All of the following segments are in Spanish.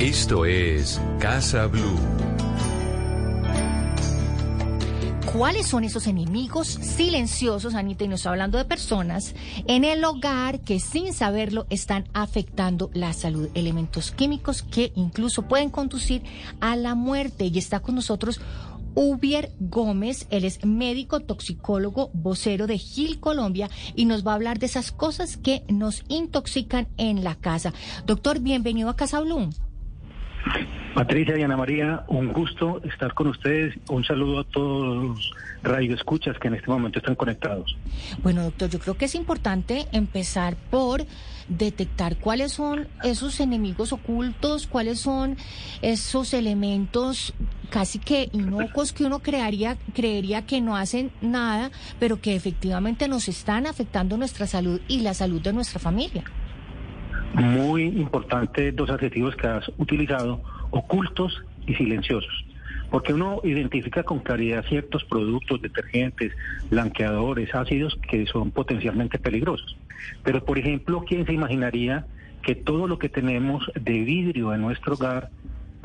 Esto es Casa Blue. ¿Cuáles son esos enemigos silenciosos, Anita? Y nos está hablando de personas en el hogar que sin saberlo están afectando la salud. Elementos químicos que incluso pueden conducir a la muerte. Y está con nosotros Ubier Gómez, él es médico toxicólogo, vocero de Gil Colombia y nos va a hablar de esas cosas que nos intoxican en la casa. Doctor, bienvenido a Casa Blum. Patricia y Ana María, un gusto estar con ustedes. Un saludo a todos los radioescuchas que en este momento están conectados. Bueno, doctor, yo creo que es importante empezar por detectar cuáles son esos enemigos ocultos, cuáles son esos elementos casi que inocuos que uno crearía, creería que no hacen nada, pero que efectivamente nos están afectando nuestra salud y la salud de nuestra familia. Muy importante dos adjetivos que has utilizado, ocultos y silenciosos. Porque uno identifica con claridad ciertos productos, detergentes, blanqueadores, ácidos que son potencialmente peligrosos. Pero, por ejemplo, ¿quién se imaginaría que todo lo que tenemos de vidrio en nuestro hogar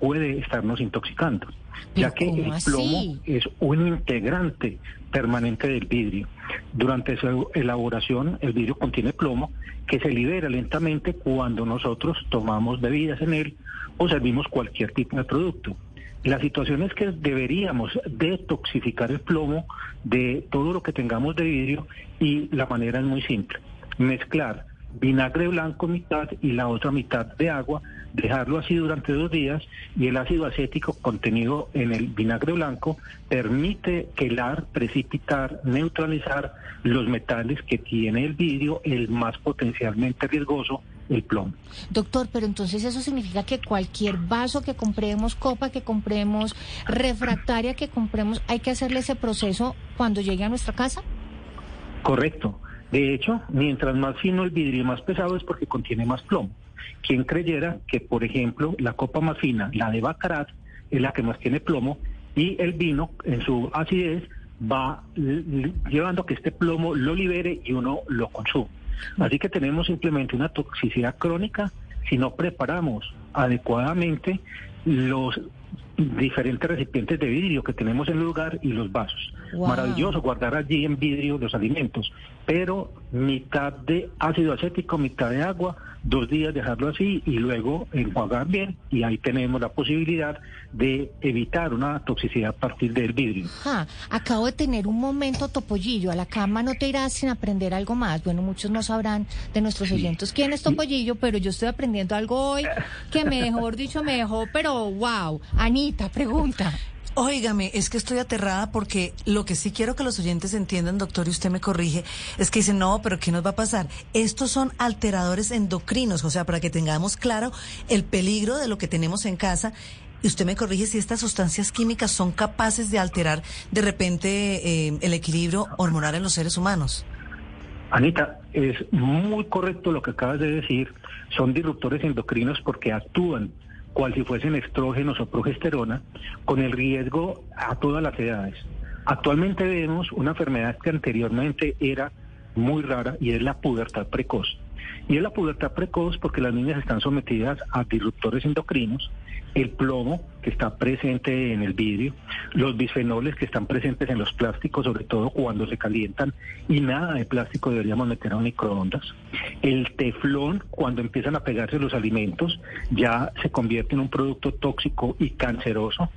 puede estarnos intoxicando? Ya que el plomo es un integrante permanente del vidrio. Durante su elaboración, el vidrio contiene plomo que se libera lentamente cuando nosotros tomamos bebidas en él o servimos cualquier tipo de producto. La situación es que deberíamos detoxificar el plomo de todo lo que tengamos de vidrio y la manera es muy simple. Mezclar vinagre blanco mitad y la otra mitad de agua, dejarlo así durante dos días y el ácido acético contenido en el vinagre blanco permite quelar, precipitar, neutralizar los metales que tiene el vidrio, el más potencialmente riesgoso, el plomo. Doctor, pero entonces eso significa que cualquier vaso que compremos, copa que compremos, refractaria que compremos, hay que hacerle ese proceso cuando llegue a nuestra casa? Correcto. De hecho, mientras más fino el vidrio y más pesado es porque contiene más plomo. Quien creyera que, por ejemplo, la copa más fina, la de Bacarat, es la que más tiene plomo y el vino en su acidez va llevando a que este plomo lo libere y uno lo consume. Así que tenemos simplemente una toxicidad crónica si no preparamos adecuadamente los diferentes recipientes de vidrio que tenemos en el lugar y los vasos. Maravilloso guardar allí en vidrio los alimentos, pero mitad de ácido acético, mitad de agua, dos días dejarlo así y luego enjuagar bien y ahí tenemos la posibilidad de evitar una toxicidad a partir del vidrio. acabo de tener un momento topollillo, a la cama no te irás sin aprender algo más. Bueno, muchos no sabrán de nuestros oyentes quién es topollillo, pero yo estoy aprendiendo algo hoy que mejor dicho me dejó, pero wow, Anita, pregunta. Óigame, es que estoy aterrada porque lo que sí quiero que los oyentes entiendan, doctor, y usted me corrige, es que dicen, no, pero ¿qué nos va a pasar? Estos son alteradores endocrinos, o sea, para que tengamos claro el peligro de lo que tenemos en casa. Y usted me corrige si estas sustancias químicas son capaces de alterar de repente eh, el equilibrio hormonal en los seres humanos. Anita, es muy correcto lo que acabas de decir. Son disruptores endocrinos porque actúan cual si fuesen estrógenos o progesterona, con el riesgo a todas las edades. Actualmente vemos una enfermedad que anteriormente era muy rara y es la pubertad precoz. Y es la pubertad precoz porque las niñas están sometidas a disruptores endocrinos, el plomo que está presente en el vidrio, los bisfenoles que están presentes en los plásticos, sobre todo cuando se calientan, y nada de plástico deberíamos meter a microondas. El teflón, cuando empiezan a pegarse los alimentos, ya se convierte en un producto tóxico y canceroso.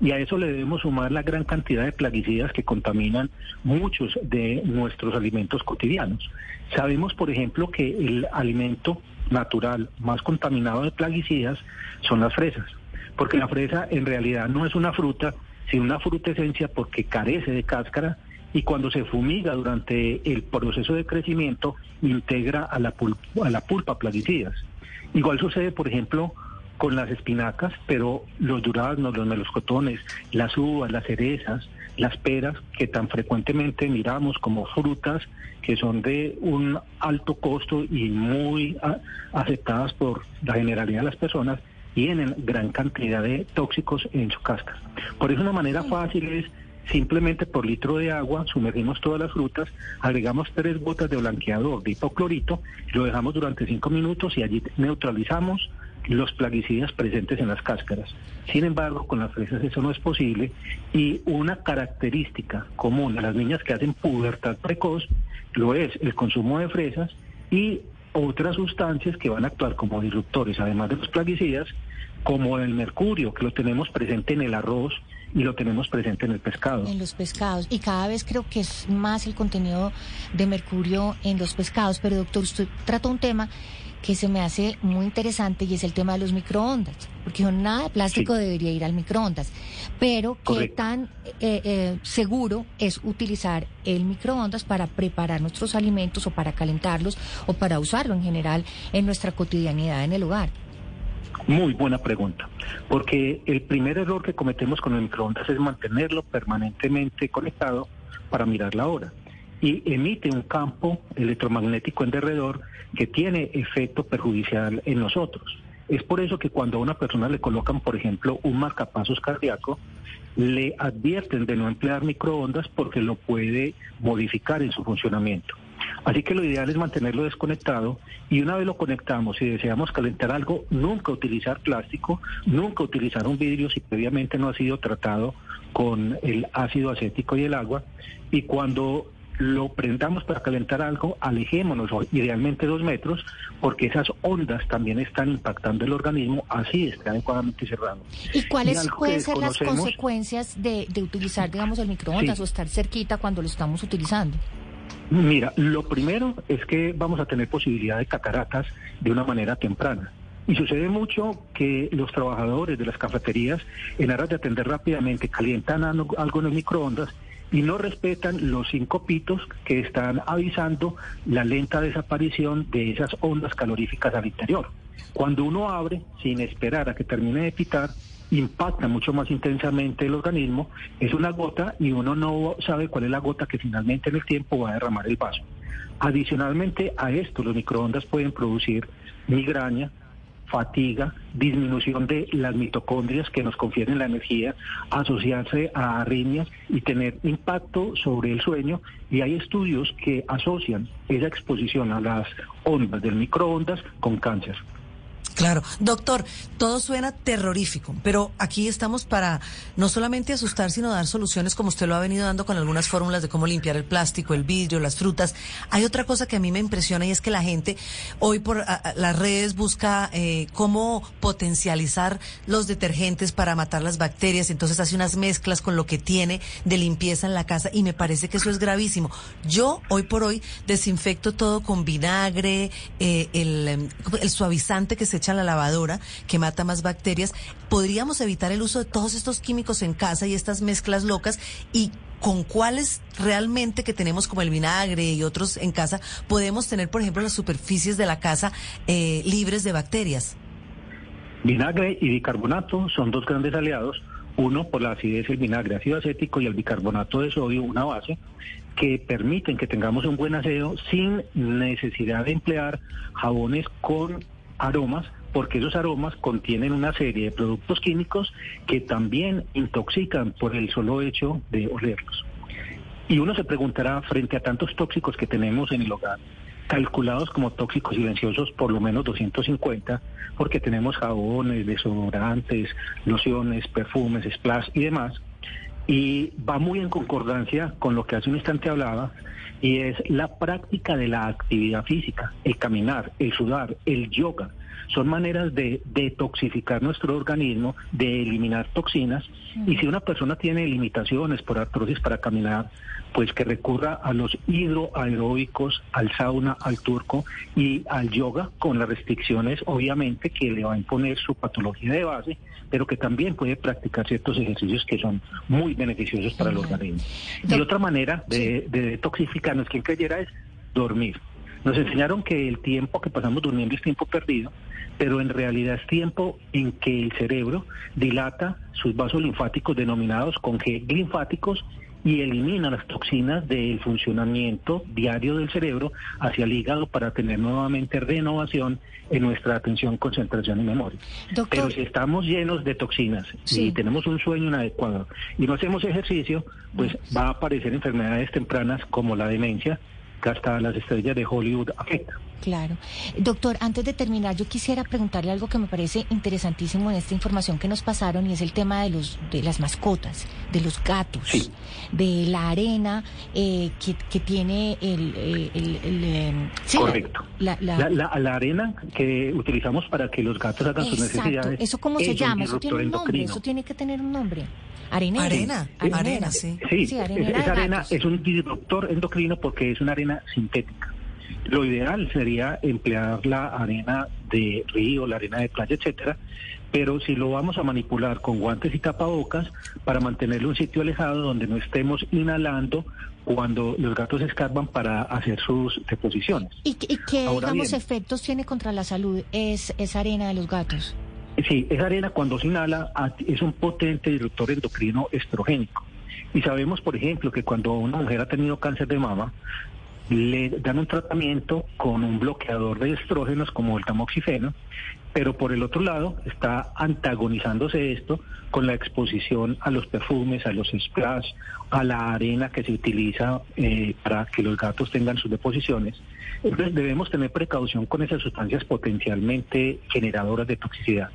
Y a eso le debemos sumar la gran cantidad de plaguicidas que contaminan muchos de nuestros alimentos cotidianos. Sabemos, por ejemplo, que el alimento natural más contaminado de plaguicidas son las fresas porque la fresa en realidad no es una fruta, sino una fruta esencia porque carece de cáscara y cuando se fumiga durante el proceso de crecimiento integra a la pulpa, a la pulpa plaguicidas. Igual sucede, por ejemplo, con las espinacas, pero los duraznos, los melocotones, las uvas, las cerezas, las peras, que tan frecuentemente miramos como frutas que son de un alto costo y muy aceptadas por la generalidad de las personas, tienen gran cantidad de tóxicos en su cáscara. Por eso una manera fácil es simplemente por litro de agua sumergimos todas las frutas, agregamos tres gotas de blanqueador de hipoclorito, lo dejamos durante cinco minutos y allí neutralizamos los plaguicidas presentes en las cáscaras. Sin embargo, con las fresas eso no es posible y una característica común a las niñas que hacen pubertad precoz lo es el consumo de fresas y otras sustancias que van a actuar como disruptores, además de los plaguicidas, como el mercurio, que lo tenemos presente en el arroz y lo tenemos presente en el pescado. En los pescados. Y cada vez creo que es más el contenido de mercurio en los pescados. Pero doctor, usted trata un tema que se me hace muy interesante y es el tema de los microondas, porque nada de plástico debería ir al microondas, pero qué tan eh, eh, seguro es utilizar el microondas para preparar nuestros alimentos o para calentarlos o para usarlo en general en nuestra cotidianidad en el hogar. Muy buena pregunta, porque el primer error que cometemos con el microondas es mantenerlo permanentemente conectado para mirar la hora y emite un campo electromagnético en derredor que tiene efecto perjudicial en nosotros. Es por eso que cuando a una persona le colocan, por ejemplo, un marcapasos cardíaco, le advierten de no emplear microondas porque lo puede modificar en su funcionamiento. Así que lo ideal es mantenerlo desconectado y una vez lo conectamos y deseamos calentar algo, nunca utilizar plástico, nunca utilizar un vidrio si previamente no ha sido tratado con el ácido acético y el agua. Y cuando lo prendamos para calentar algo, alejémonos idealmente dos metros, porque esas ondas también están impactando el organismo, así esté adecuadamente cerrado. ¿Y cuáles pueden ser las consecuencias de, utilizar, digamos, el microondas o estar cerquita cuando lo estamos utilizando? Mira, lo primero es que vamos a tener posibilidad de cataratas de una manera temprana. Y sucede mucho que los trabajadores de las cafeterías, en aras de atender rápidamente, calientan algo en el microondas y no respetan los cinco pitos que están avisando la lenta desaparición de esas ondas caloríficas al interior. Cuando uno abre, sin esperar a que termine de pitar, impacta mucho más intensamente el organismo, es una gota y uno no sabe cuál es la gota que finalmente en el tiempo va a derramar el vaso. Adicionalmente a esto, los microondas pueden producir migraña, fatiga, disminución de las mitocondrias que nos confieren la energía, asociarse a arritmias y tener impacto sobre el sueño. Y hay estudios que asocian esa exposición a las ondas del microondas con cáncer. Claro, doctor, todo suena terrorífico, pero aquí estamos para no solamente asustar, sino dar soluciones como usted lo ha venido dando con algunas fórmulas de cómo limpiar el plástico, el vidrio, las frutas. Hay otra cosa que a mí me impresiona y es que la gente hoy por las redes busca eh, cómo potencializar los detergentes para matar las bacterias, entonces hace unas mezclas con lo que tiene de limpieza en la casa y me parece que eso es gravísimo. Yo hoy por hoy desinfecto todo con vinagre, eh, el, el suavizante que se echa la lavadora que mata más bacterias, podríamos evitar el uso de todos estos químicos en casa y estas mezclas locas y con cuáles realmente que tenemos como el vinagre y otros en casa podemos tener, por ejemplo, las superficies de la casa eh, libres de bacterias. Vinagre y bicarbonato son dos grandes aliados. Uno por la acidez, el vinagre ácido acético y el bicarbonato de sodio, una base, que permiten que tengamos un buen aseo sin necesidad de emplear jabones con aromas, porque esos aromas contienen una serie de productos químicos que también intoxican por el solo hecho de olerlos. Y uno se preguntará, frente a tantos tóxicos que tenemos en el hogar, calculados como tóxicos silenciosos por lo menos 250, porque tenemos jabones, desodorantes, lociones, perfumes, splash y demás, y va muy en concordancia con lo que hace un instante hablaba, y es la práctica de la actividad física, el caminar, el sudar, el yoga. Son maneras de detoxificar nuestro organismo, de eliminar toxinas. Y si una persona tiene limitaciones por artrosis para caminar, pues que recurra a los hidroaeróbicos, al sauna, al turco y al yoga, con las restricciones obviamente que le va a imponer su patología de base, pero que también puede practicar ciertos ejercicios que son muy beneficiosos para el organismo. Y otra manera de, de detoxificarnos, quien creyera, es dormir. Nos enseñaron que el tiempo que pasamos durmiendo es tiempo perdido, pero en realidad es tiempo en que el cerebro dilata sus vasos linfáticos denominados con G linfáticos y elimina las toxinas del funcionamiento diario del cerebro hacia el hígado para tener nuevamente renovación en nuestra atención, concentración y memoria. Pero si estamos llenos de toxinas y tenemos un sueño inadecuado y no hacemos ejercicio, pues va a aparecer enfermedades tempranas como la demencia, que hasta las estrellas de Hollywood afecta. Claro. Doctor, antes de terminar, yo quisiera preguntarle algo que me parece interesantísimo en esta información que nos pasaron y es el tema de los de las mascotas, de los gatos, de la arena eh, que, que, tiene el... el, el, em, Correcto. La, la, la, arena que utilizamos para que los gatos hagan sus necesidades. ¿Eso cómo se llama? Eso tiene un nombre, eso tiene que tener un nombre. Arena, arena, arena, sí. Sí, esa arena es un disruptor endocrino porque es una arena sintética. Lo ideal sería emplear la arena de río, la arena de playa, etcétera, pero si lo vamos a manipular con guantes y tapabocas para mantenerlo en un sitio alejado donde no estemos inhalando cuando los gatos escarban para hacer sus deposiciones. ¿Y, qué, digamos, efectos tiene contra la salud es, esa arena de los gatos? Sí, esa arena cuando se inhala es un potente disruptor endocrino estrogénico. Y sabemos, por ejemplo, que cuando una mujer ha tenido cáncer de mama, le dan un tratamiento con un bloqueador de estrógenos como el tamoxifeno, pero por el otro lado está antagonizándose esto con la exposición a los perfumes, a los splash, a la arena que se utiliza eh, para que los gatos tengan sus deposiciones. Entonces debemos tener precaución con esas sustancias potencialmente generadoras de toxicidad.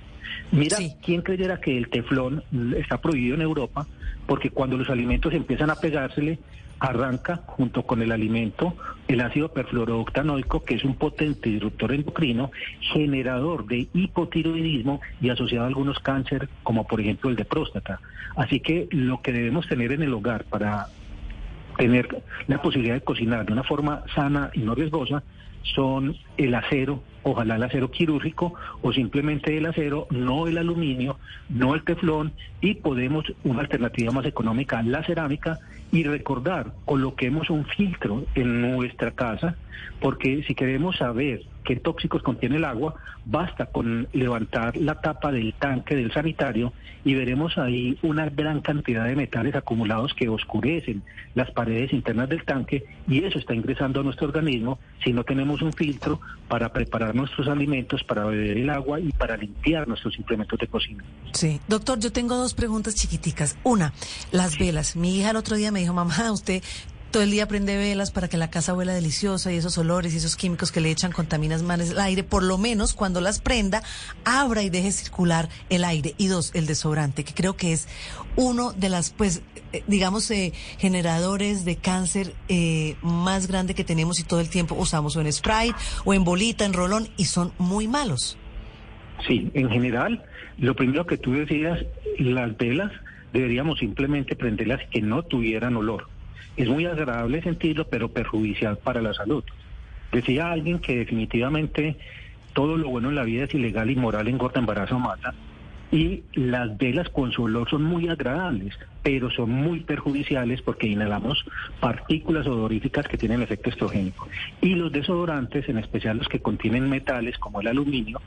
Mira, ¿quién creyera que el teflón está prohibido en Europa? Porque cuando los alimentos empiezan a pegársele, arranca junto con el alimento el ácido perfluorooctanoico, que es un potente disruptor endocrino, generador de hipotiroidismo y asociado a algunos cánceres, como por ejemplo el de próstata. Así que lo que debemos tener en el hogar para tener la posibilidad de cocinar de una forma sana y no riesgosa son el acero, ojalá el acero quirúrgico o simplemente el acero, no el aluminio, no el teflón y podemos una alternativa más económica, la cerámica y recordar, coloquemos un filtro en nuestra casa porque si queremos saber qué tóxicos contiene el agua, basta con levantar la tapa del tanque del sanitario y veremos ahí una gran cantidad de metales acumulados que oscurecen las paredes internas del tanque y eso está ingresando a nuestro organismo si no tenemos un filtro para preparar nuestros alimentos, para beber el agua y para limpiar nuestros implementos de cocina. Sí, doctor, yo tengo dos preguntas chiquiticas. Una, las velas. Mi hija el otro día me dijo, mamá, usted todo el día prende velas para que la casa huela deliciosa y esos olores y esos químicos que le echan contaminas más el aire, por lo menos cuando las prenda, abra y deje circular el aire. Y dos, el desodorante, que creo que es uno de las, pues, eh, digamos, eh, generadores de cáncer eh, más grande que tenemos y todo el tiempo usamos o en spray o en bolita, en rolón, y son muy malos. Sí, en general, lo primero que tú decías, las velas deberíamos simplemente prenderlas que no tuvieran olor es muy agradable sentirlo, pero perjudicial para la salud. Decía alguien que definitivamente todo lo bueno en la vida es ilegal, y moral, engorda, embarazo, mata. Y las velas con su olor son muy agradables, pero son muy perjudiciales porque inhalamos partículas odoríficas que tienen efecto estrogénico. Y los desodorantes, en especial los que contienen metales como el aluminio,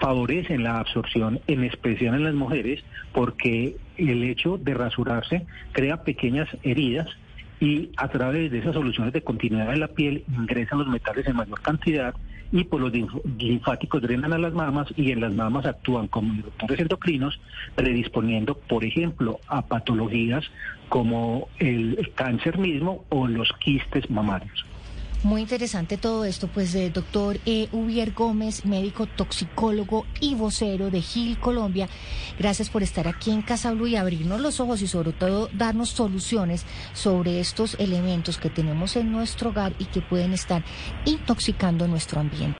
favorecen la absorción, en especial en las mujeres, porque el hecho de rasurarse crea pequeñas heridas y a través de esas soluciones de continuidad de la piel ingresan los metales en mayor cantidad y por los linfáticos drenan a las mamas y en las mamas actúan como inductores endocrinos, predisponiendo, por ejemplo, a patologías como el cáncer mismo o los quistes mamarios. Muy interesante todo esto, pues, de doctor e. Ubier Gómez, médico toxicólogo y vocero de Gil, Colombia. Gracias por estar aquí en Casa y abrirnos los ojos y sobre todo darnos soluciones sobre estos elementos que tenemos en nuestro hogar y que pueden estar intoxicando nuestro ambiente.